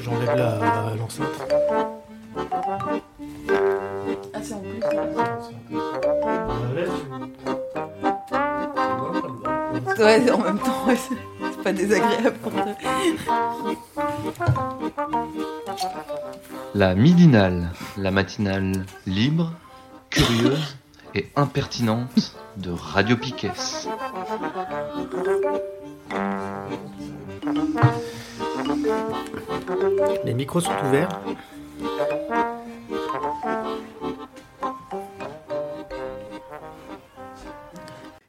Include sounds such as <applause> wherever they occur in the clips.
J'enlève la l'enceinte. Ah, c'est en plus. Ouais, en même temps, ouais, c'est c'est pas désagréable pour toi. La midinale, la matinale libre, curieuse et impertinente de Radio Piquet. Les micros sont ouverts.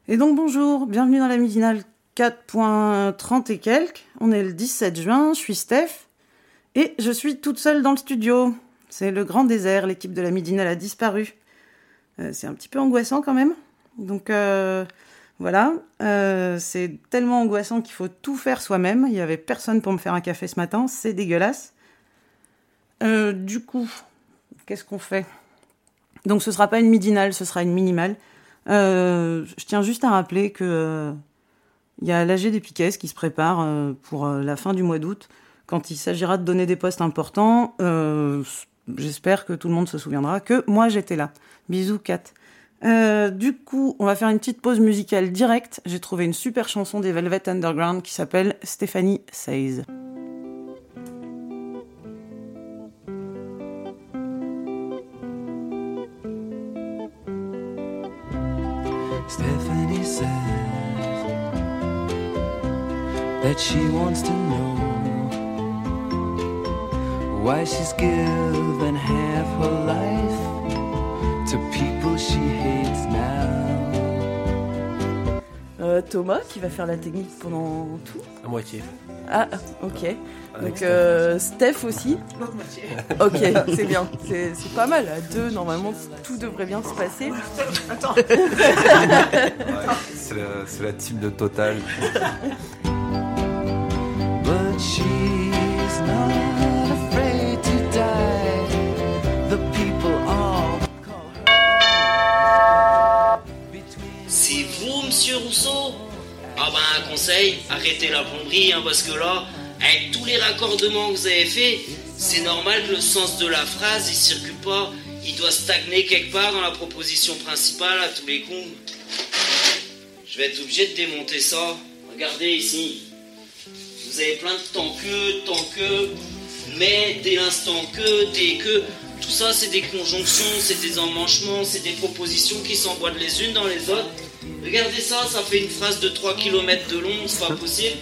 Et donc bonjour, bienvenue dans la midinale 4.30 et quelques. On est le 17 juin, je suis Steph et je suis toute seule dans le studio. C'est le grand désert, l'équipe de la midinale a disparu. Euh, c'est un petit peu angoissant quand même. Donc euh, voilà, Euh, c'est tellement angoissant qu'il faut tout faire soi-même. Il y avait personne pour me faire un café ce matin, c'est dégueulasse. Du coup, qu'est-ce qu'on fait? Donc ce sera pas une midinale, ce sera une minimale. Je tiens juste à rappeler que il y a l'AG des Piquets qui se prépare pour la fin du mois d'août, quand il s'agira de donner des postes importants. J'espère que tout le monde se souviendra que moi j'étais là. Bisous Kat. Euh, du coup, on va faire une petite pause musicale directe. J'ai trouvé une super chanson des Velvet Underground qui s'appelle Stéphanie Says. Stephanie says that she wants to know why she's given half her life Thomas qui va faire la technique pendant tout. À moitié. Ah, ok. Avec Donc Steph. euh, Steph aussi. Ok, c'est bien. C'est pas mal. À deux, normalement, tout devrait bien se passer. C'est la, c'est la team de Total. <laughs> la plomberie, hein, parce que là, avec tous les raccordements que vous avez faits, c'est normal que le sens de la phrase, il circule pas. Il doit stagner quelque part dans la proposition principale à tous les coups. Je vais être obligé de démonter ça. Regardez ici. Vous avez plein de tant que, tant que, mais, dès l'instant que, dès que. Tout ça, c'est des conjonctions, c'est des emmanchements, c'est des propositions qui s'emboîtent les unes dans les autres. Regardez ça, ça fait une phrase de 3 km de long, c'est pas possible.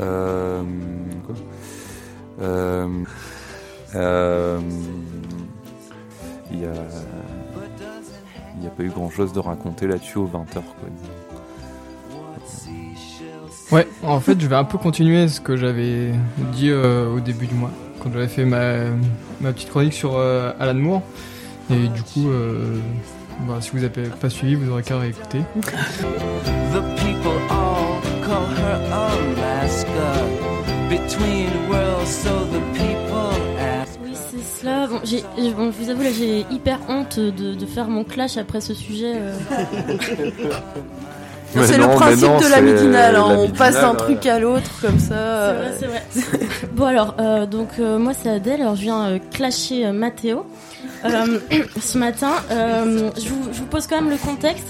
Euh. Quoi Euh. Euh. Il y a. Il n'y a pas eu grand chose de raconter là-dessus aux 20h, quoi. Ouais, en fait, je vais un peu continuer ce que j'avais dit euh, au début du mois, quand j'avais fait ma, ma petite chronique sur euh, Alan Moore. Et du coup, euh, bah, si vous n'avez pas suivi, vous aurez qu'à réécouter. The people all call her Alaska. Between worlds, so the people ask. Oui, c'est cela. Bon, j'ai, j'ai- bon, je vous avoue, là, j'ai hyper honte de, de faire mon clash après ce sujet. euh. <laughs> Mais C'est non, le principe non, de la midinale. hein. On passe d'un midinale, truc à l'autre comme ça. C'est vrai, c'est vrai. bon alors, euh, donc euh, moi c'est Adèle, alors je viens euh, clasher euh, Mathéo. Euh, ce matin, euh, je, vous, je vous pose quand même le contexte.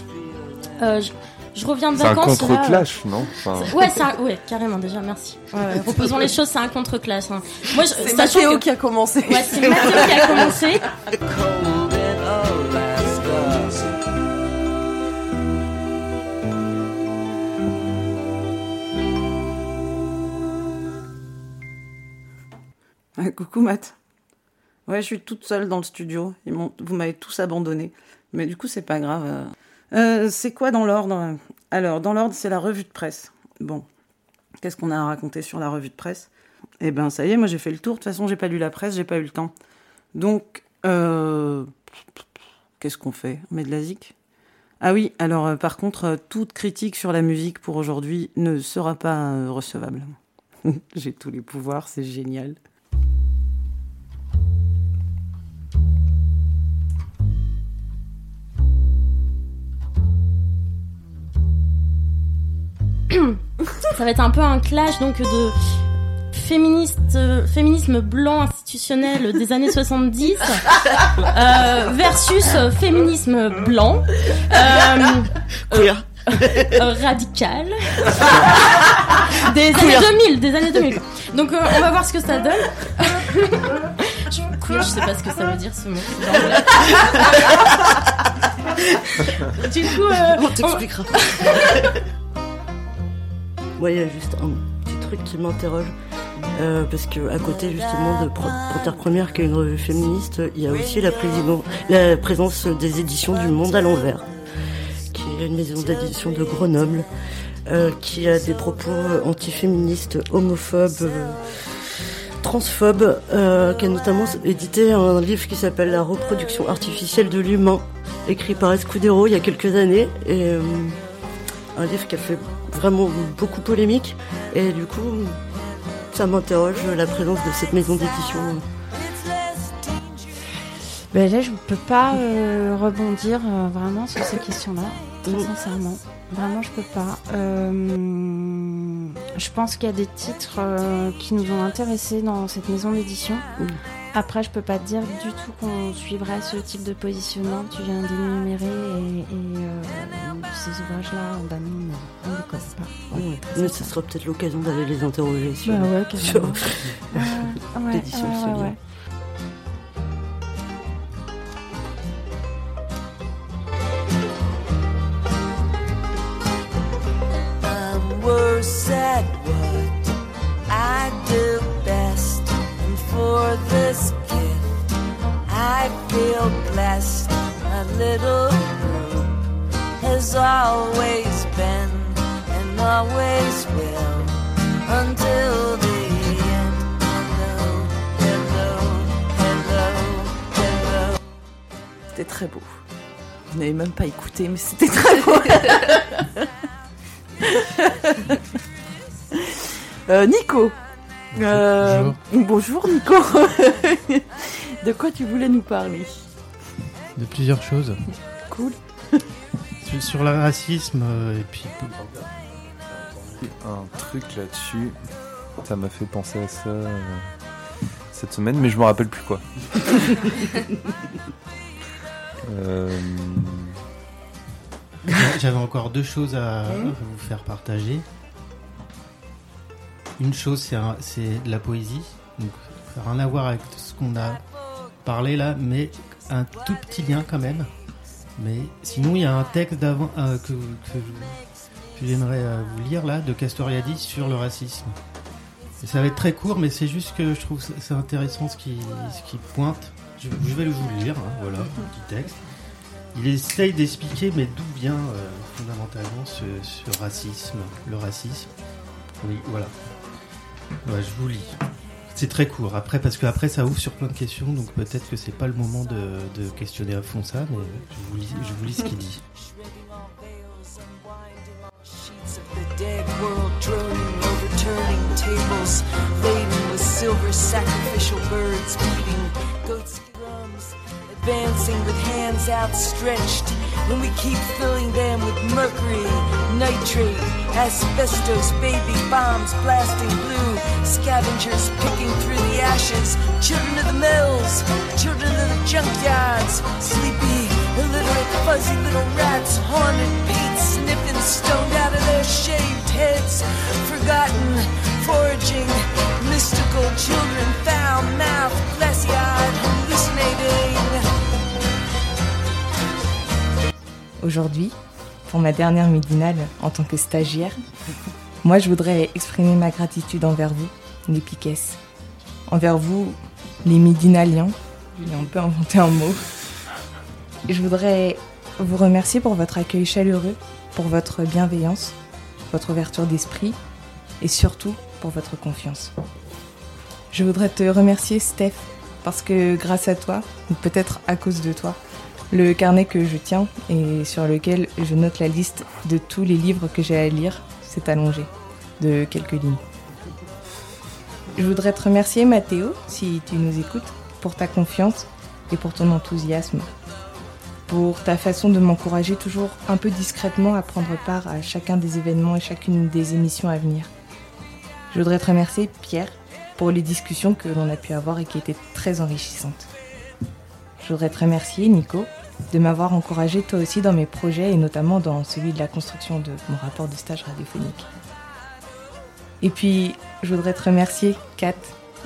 Euh, je, je reviens de C'est un vacances. contre-clash, non Enfin, Ouais, c'est un- ouais, carrément déjà, merci. Ouais, ouais, <laughs> reposons les choses, c'est un contre-clash. hein. Moi, je, C'est Mathéo que- qui a commencé. Ouais, c'est Mathéo qui a commencé. <laughs> Coucou Matt. Ouais, je suis toute seule dans le studio. Vous m'avez tous abandonné. Mais du coup, c'est pas grave. Euh, euh, c'est quoi dans l'ordre Alors, dans l'ordre, c'est la revue de presse. Bon, qu'est-ce qu'on a à raconter sur la revue de presse? Eh ben, ça y est, moi j'ai fait le tour. De toute façon, j'ai pas lu la presse, j'ai pas eu le temps. Donc, euh, qu'est-ce qu'on fait? On met de la zik? Ah oui, alors euh, par contre, euh, toute critique sur la musique pour aujourd'hui ne sera pas euh, recevable. <laughs> j'ai tous les pouvoirs, c'est génial. <coughs> ça va être un peu un clash donc de féministe, euh, féminisme blanc institutionnel des années 70 euh, versus euh, féminisme blanc euh, euh, radical. <laughs> Des années 2000 des années 2000 donc euh, on va voir ce que ça donne. Je, queer, je sais pas ce que ça veut dire ce mot. <laughs> Du coup euh, On t'expliquera. <laughs> Moi, il y a juste un petit truc qui m'interroge. Euh, parce que à côté justement de Panthère Première, qui est une revue féministe, il y a aussi la, présence des éditions du Monde à l'envers, qui est une maison d'édition de Grenoble, euh, qui a des propos antiféministes, homophobes, transphobes, euh, qui a notamment édité un livre qui s'appelle La reproduction artificielle de l'humain, écrit par Escudero il y a quelques années, et un livre qui a fait vraiment beaucoup polémique, et du coup, ça m'interroge la présence de cette maison d'édition. Ben là, je peux pas euh, rebondir euh, vraiment sur ces questions-là, très sincèrement. Vraiment, je peux pas. Euh, je pense qu'il y a des titres qui nous ont intéressés dans cette maison d'édition. Après, je peux pas te dire du tout qu'on suivrait ce type de positionnement que tu viens d'énumérer et, et, euh, ces ouvrages-là, ben non, on ne les connaît pas. Ouais, Mais ce sera peut-être l'occasion d'aller les interroger sur, Bah ouais, <laughs> sur. <laughs> Ouais, ouais, l'édition de ouais, ce ouais, livre. ouais. I'm worse at what blessed. My little group has always been and always will until the end. Hello, hello, hello, hello. C'était très beau. Vous n'avez même pas écouté, mais c'était très beau. <laughs> Euh, Nico. Euh, bonjour Nico. <laughs> De quoi tu voulais nous parler? De plusieurs choses. Cool. Sur, sur le racisme, euh, et puis. Un truc là-dessus, ça m'a fait penser à ça euh, cette semaine, mais je me rappelle plus quoi. <laughs> Euh, J'avais encore deux choses à, à vous faire partager. Une chose, c'est un- c'est de la poésie. Donc, ça n'a rien à voir avec ce qu'on a parlé là, mais un tout petit lien quand même. Mais sinon, il y a un texte d'avant euh, que, que, j'aimerais euh, vous lire là, de Castoriadis sur le racisme. Ça va être très court, mais c'est juste que je trouve c'est intéressant ce qui, pointe. Je, je vais vous le lire, hein, voilà, petit texte. Il essaye d'expliquer, mais d'où vient euh, fondamentalement ce, racisme, le racisme. Oui, voilà. Je vous lis. C'est très court. Après, parce qu'après, ça ouvre sur plein de questions, donc peut-être que c'est pas le moment de, de questionner à fond ça, mais je vous lis, je vous lis ce qu'il dit. Advancing with hands outstretched. When we keep filling them with mercury, nitrate, asbestos, baby bombs blasting blue, scavengers picking through the ashes, children of the mills, children of the junkyards, sleepy, illiterate, fuzzy little rats, haunted, Aujourd'hui, pour ma dernière midinale en tant que stagiaire, moi je voudrais exprimer ma gratitude envers vous, les piquesses. Envers vous, les midinaliens. J'ai un peu inventé un mot. Je voudrais vous remercier pour votre accueil chaleureux, pour votre bienveillance, votre ouverture d'esprit et surtout pour votre confiance. Je voudrais te remercier Steph parce que grâce à toi, ou peut-être à cause de toi, le carnet que je tiens et sur lequel je note la liste de tous les livres que j'ai à lire s'est allongé de quelques lignes. Je voudrais te remercier Mathéo, si tu nous écoutes, pour ta confiance et pour ton enthousiasme. pour ta façon de m'encourager toujours un peu discrètement à prendre part à chacun des événements et chacune des émissions à venir. Je voudrais te remercier, Pierre, pour les discussions que l'on a pu avoir et qui étaient très enrichissantes. Je voudrais te remercier, Nico, de m'avoir encouragé toi aussi dans mes projets et notamment dans celui de la construction de mon rapport de stage radiophonique. Et puis, je voudrais te remercier, Kat,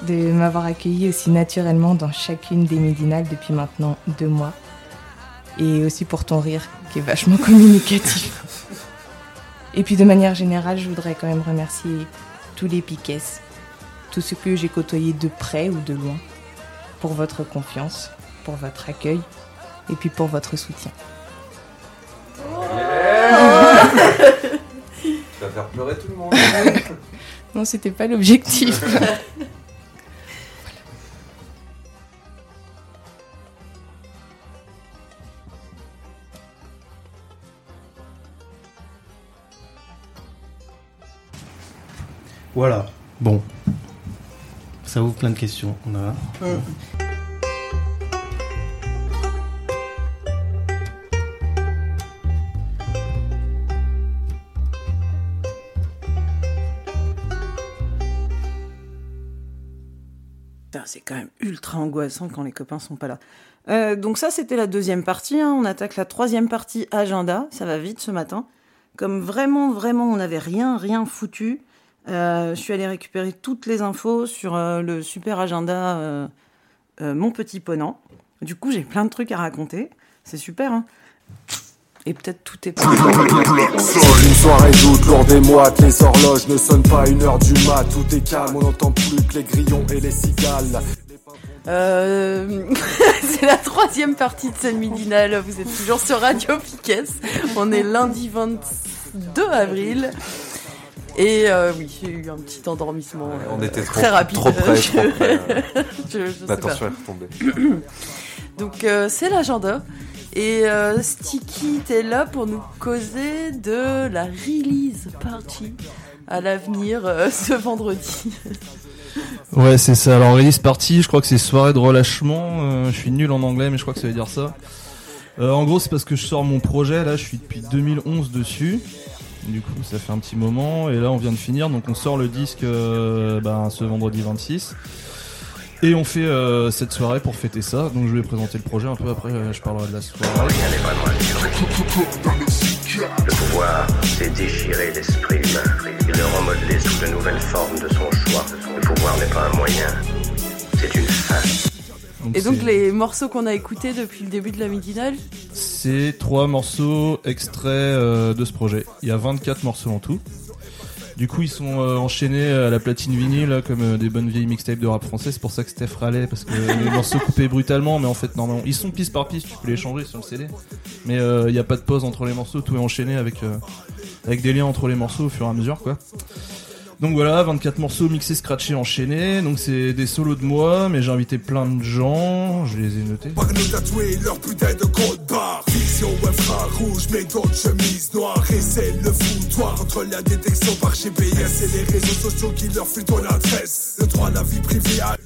de m'avoir accueilli aussi naturellement dans chacune des midinales depuis maintenant deux mois. Et aussi pour ton rire, qui est vachement <laughs> communicatif. Et puis de manière générale, je voudrais quand même remercier tous les piquets, tous ceux que j'ai côtoyés de près ou de loin, pour votre confiance, pour votre accueil et puis pour votre soutien. Tu vas faire pleurer tout le monde. <laughs> non, c'était pas l'objectif. <laughs> Voilà. Bon. Ça ouvre plein de questions. On a. Putain, C'est quand même ultra angoissant quand les copains sont pas là. Euh, donc ça, c'était la deuxième partie. hein. On attaque la troisième partie agenda. Ça va vite ce matin. Comme vraiment, vraiment, on n'avait rien, rien foutu. euh, je suis allée récupérer toutes les infos sur euh, le super agenda Mon Petit Ponant. Du coup, j'ai plein de trucs à raconter. C'est super, hein Et peut-être tout est <laughs> pas... Une soirée d'août, lourde et moite, les horloges ne sonnent pas une heure du mat, tout est calme, on n'entend plus que les grillons et les cigales. Euh, <laughs> c'est la troisième partie de cette midinale. Vous êtes toujours sur Radio Piquet. On est lundi 22 avril. Et euh, oui, j'ai eu un petit endormissement. euh, on était trop- très rapide. trop près, trop <laughs> près. Je- je sais La tension pas. est retombée. <coughs> Donc euh, c'est l'agenda. Et euh, Sticky était là pour nous causer de la release party à l'avenir euh, <laughs> ce vendredi. Ouais, c'est ça. Alors, release party, je crois que c'est soirée de relâchement. Euh, je suis nul en anglais, mais je crois que ça veut dire ça. Euh, en gros, c'est parce que je sors mon projet. Là, je suis depuis 2011 dessus. Du coup, ça fait un petit moment. Et là, on vient de finir. Donc, on sort le disque euh, ben, ce vendredi 26. Et on fait euh, cette soirée pour fêter ça. Donc, je vais présenter le projet un peu après. euh, je parlerai de la soirée. Le pouvoir, c'est déchirer l'esprit humain et le remodeler sous de nouvelles formes de son choix. Le pouvoir n'est pas un moyen, c'est une fin. Donc, Et donc les morceaux qu'on a écoutés depuis le début de la midinale, C'est trois morceaux extraits euh, de ce projet. Il y a 24 morceaux en tout. Du coup, ils sont euh, enchaînés à la platine vinyle, là, comme euh, des bonnes vieilles mixtapes de rap français. C'est pour ça que Steph râlait, parce que les <laughs> morceaux coupés brutalement, mais en fait, normalement, ils sont piste par piste, tu peux les changer sur le CD. Mais euh, il n'y a pas de pause entre les morceaux, tout est enchaîné avec, euh, avec des liens entre les morceaux au fur et à mesure, quoi. Donc voilà, 24 morceaux mixés, scratchés, enchaînés. Donc c'est des solos de moi, mais j'ai invité plein de gens, je les ai notés. Par nous tatouer leur putain de code barre. Infra rouge, mais d'autres chemises noires. Et c'est le foutoir entre la détection par GPS et les réseaux sociaux qui leur ton adresse. Le droit à la vie privée à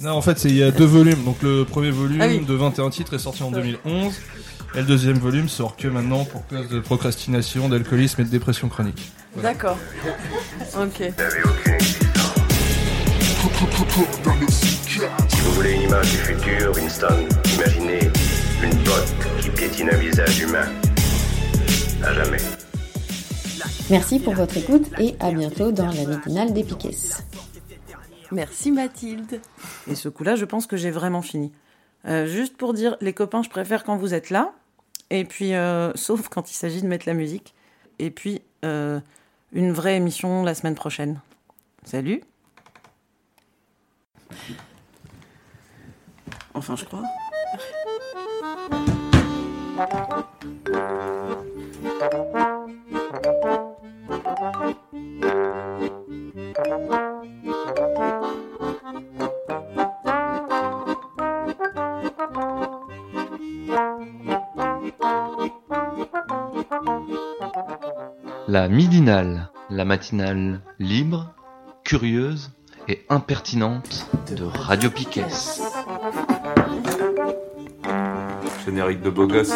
Non, en fait, c'est il y a deux volumes. Donc le premier volume Ah oui. de 21 titres est sorti en 2011. Et le deuxième volume sort que maintenant pour cause de procrastination, d'alcoolisme et de dépression chronique. d'accord. Ok. Si vous voulez une image du futur, Winston, imaginez une botte qui piétine un visage humain. À jamais. Merci pour votre écoute et à bientôt dans la midinale des Piquets. Merci Mathilde. Et ce coup-là, je pense que j'ai vraiment fini. Euh, juste pour dire, les copains, je préfère quand vous êtes là. Et puis, euh, <laughs> sauf quand il s'agit de mettre la musique. Et puis, euh, une vraie émission la semaine prochaine. Salut. Enfin, je crois. La midinale, la matinale libre, curieuse et impertinente de Radio Piquet. Générique de beau gosse.